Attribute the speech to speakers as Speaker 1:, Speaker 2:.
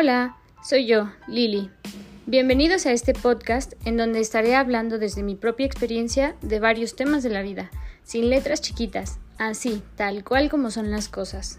Speaker 1: Hola, soy yo, Lili. Bienvenidos a este podcast en donde estaré hablando desde mi propia experiencia de varios temas de la vida, sin letras chiquitas, así, tal cual como son las cosas.